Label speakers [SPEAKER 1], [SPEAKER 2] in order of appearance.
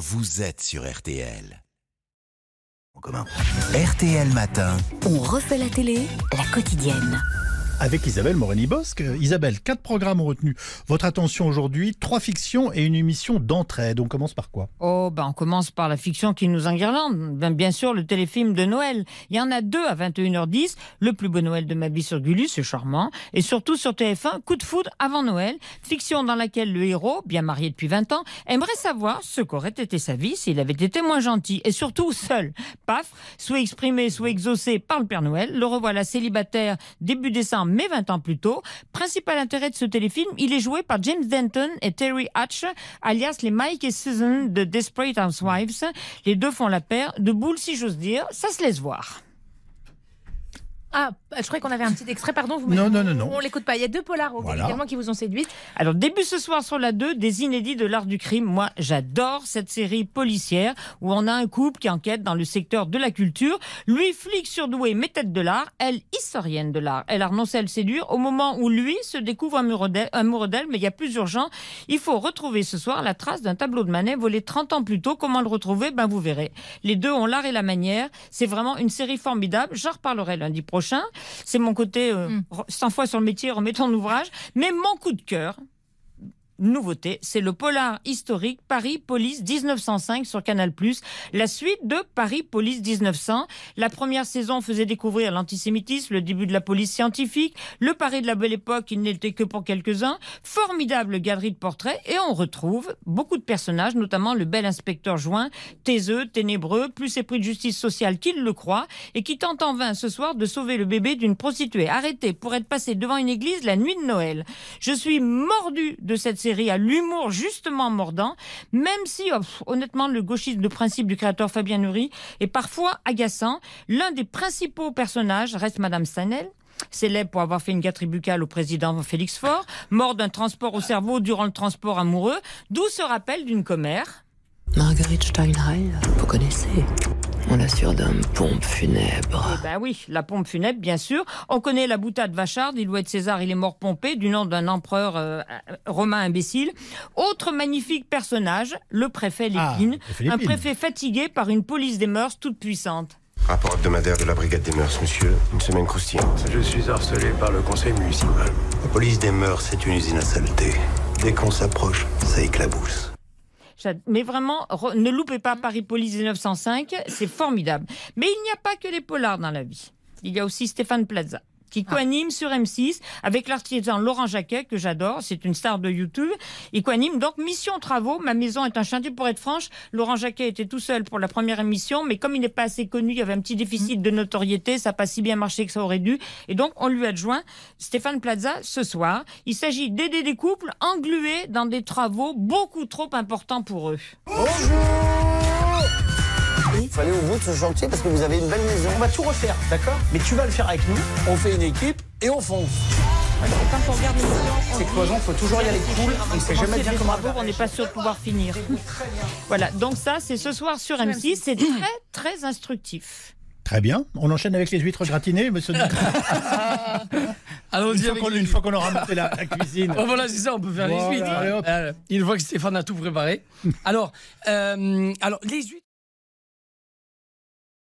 [SPEAKER 1] vous êtes sur RTL. En commun. RTL Matin.
[SPEAKER 2] On refait la télé, la quotidienne.
[SPEAKER 3] Avec Isabelle Moreni-Bosque. Isabelle, quatre programmes ont retenu votre attention aujourd'hui, trois fictions et une émission d'entraide. On commence par quoi?
[SPEAKER 4] Oh, ben on commence par la fiction qui nous enguirlande. Ben, bien sûr, le téléfilm de Noël. Il y en a deux à 21h10. Le plus beau Noël de ma vie sur Gulli, c'est charmant. Et surtout sur TF1, Coup de foudre avant Noël. Fiction dans laquelle le héros, bien marié depuis 20 ans, aimerait savoir ce qu'aurait été sa vie s'il avait été moins gentil. Et surtout seul. Paf, soit exprimé, soit exaucé par le Père Noël. Le revoilà célibataire début décembre mais 20 ans plus tôt. Principal intérêt de ce téléfilm, il est joué par James Denton et Terry Hatch, alias les Mike et Susan de Desperate Housewives. Les deux font la paire de boules, si j'ose dire. Ça se laisse voir.
[SPEAKER 5] Ah, je croyais qu'on avait un petit extrait, pardon. Vous
[SPEAKER 3] Non, non, non, non.
[SPEAKER 5] On l'écoute pas. Il y a deux polars
[SPEAKER 3] Voilà.
[SPEAKER 5] également qui vous ont séduite.
[SPEAKER 4] Alors, début ce soir sur la 2, des inédits de l'art du crime. Moi, j'adore cette série policière où on a un couple qui enquête dans le secteur de la culture. Lui, flic surdoué, mais tête de l'art. Elle, historienne de l'art. Elle a renoncé à le séduire au moment où lui se découvre amoureux d'elle, amoureux d'elle, mais il y a plus urgent. Il faut retrouver ce soir la trace d'un tableau de Manet volé 30 ans plus tôt. Comment le retrouver? Ben, vous verrez. Les deux ont l'art et la manière. C'est vraiment une série formidable. J'en reparlerai lundi prochain. C'est mon côté euh,
[SPEAKER 5] Mm.
[SPEAKER 4] 100 fois sur le métier, remettons en ouvrage. Mais mon coup de cœur, nouveauté, c'est le polar historique Paris Police 1905 sur Canal+. La suite de Paris Police 1900. La première saison faisait découvrir l'antisémitisme, le début de la police scientifique, le Paris de la belle époque, il n'était que pour quelques-uns. Formidable galerie de portraits et on retrouve beaucoup de personnages, notamment le bel inspecteur Join, taiseux, ténébreux, plus épris de justice sociale qu'il le croit et qui tente en vain ce soir de sauver le bébé d'une prostituée arrêtée pour être passée devant une église la nuit de Noël. Je suis mordu de cette série à l'humour justement mordant, même si, oh, honnêtement, le gauchisme de principe du créateur Fabien Nury est parfois agaçant. L'un des principaux personnages reste Madame Stanel, célèbre pour avoir fait une gâterie buccale au président Félix Faure, mort d'un transport au cerveau durant le transport amoureux, d'où ce rappel d'une commère.
[SPEAKER 6] Marguerite Steinheil, vous connaissez On l'assure d'un pompe funèbre.
[SPEAKER 4] Eh ben oui, la pompe funèbre, bien sûr. On connaît la boutade Vachard, il doit être César, il est mort pompé, du nom d'un empereur euh, romain imbécile. Autre magnifique personnage, le préfet
[SPEAKER 3] Ah,
[SPEAKER 4] Lépine, un préfet fatigué par une police des mœurs toute puissante.
[SPEAKER 7] Rapport hebdomadaire de la brigade des mœurs, monsieur. Une semaine croustillante.
[SPEAKER 8] Je suis harcelé par le conseil municipal.
[SPEAKER 9] La police des mœurs, c'est une usine à saleté. Dès qu'on s'approche, ça éclabousse.
[SPEAKER 4] Mais vraiment, ne loupez pas Paris Police 1905, c'est formidable. Mais il n'y a pas que les polars dans la vie. Il y a aussi Stéphane Plaza qui coanime sur M6 avec l'artisan Laurent Jacquet, que j'adore, c'est une star de YouTube. Il coanime donc Mission Travaux, ma maison est un chantier. Pour être franche, Laurent Jacquet était tout seul pour la première émission, mais comme il n'est pas assez connu, il y avait un petit déficit de notoriété, ça n'a pas si bien marché que ça aurait dû. Et donc, on lui adjoint Stéphane Plaza ce soir. Il s'agit d'aider des couples englués dans des travaux beaucoup trop importants pour eux.
[SPEAKER 10] Il faut aller au bout de ce chantier parce que vous avez une belle maison. On va tout refaire, d'accord? Mais tu vas le faire avec nous. On fait une équipe et on fonce.
[SPEAKER 4] Quand on regarde
[SPEAKER 10] Ces cloisons, faut toujours y aller cool. On ne sait jamais bien comment
[SPEAKER 4] on n'est pas sûr de pouvoir finir. Voilà, donc ça, c'est ce soir sur M6. C'est très, très instructif.
[SPEAKER 3] Très bien. On enchaîne avec les huîtres gratinées, monsieur. Une
[SPEAKER 11] Allons-y
[SPEAKER 3] fois une fois qu'on aura monté la, la cuisine.
[SPEAKER 11] Oh, voilà, c'est ça, on peut faire
[SPEAKER 3] Voilà,
[SPEAKER 11] les huîtres.
[SPEAKER 3] allez, hop.
[SPEAKER 11] Euh, une fois que Stéphane a tout préparé. alors, euh, alors, les huîtres.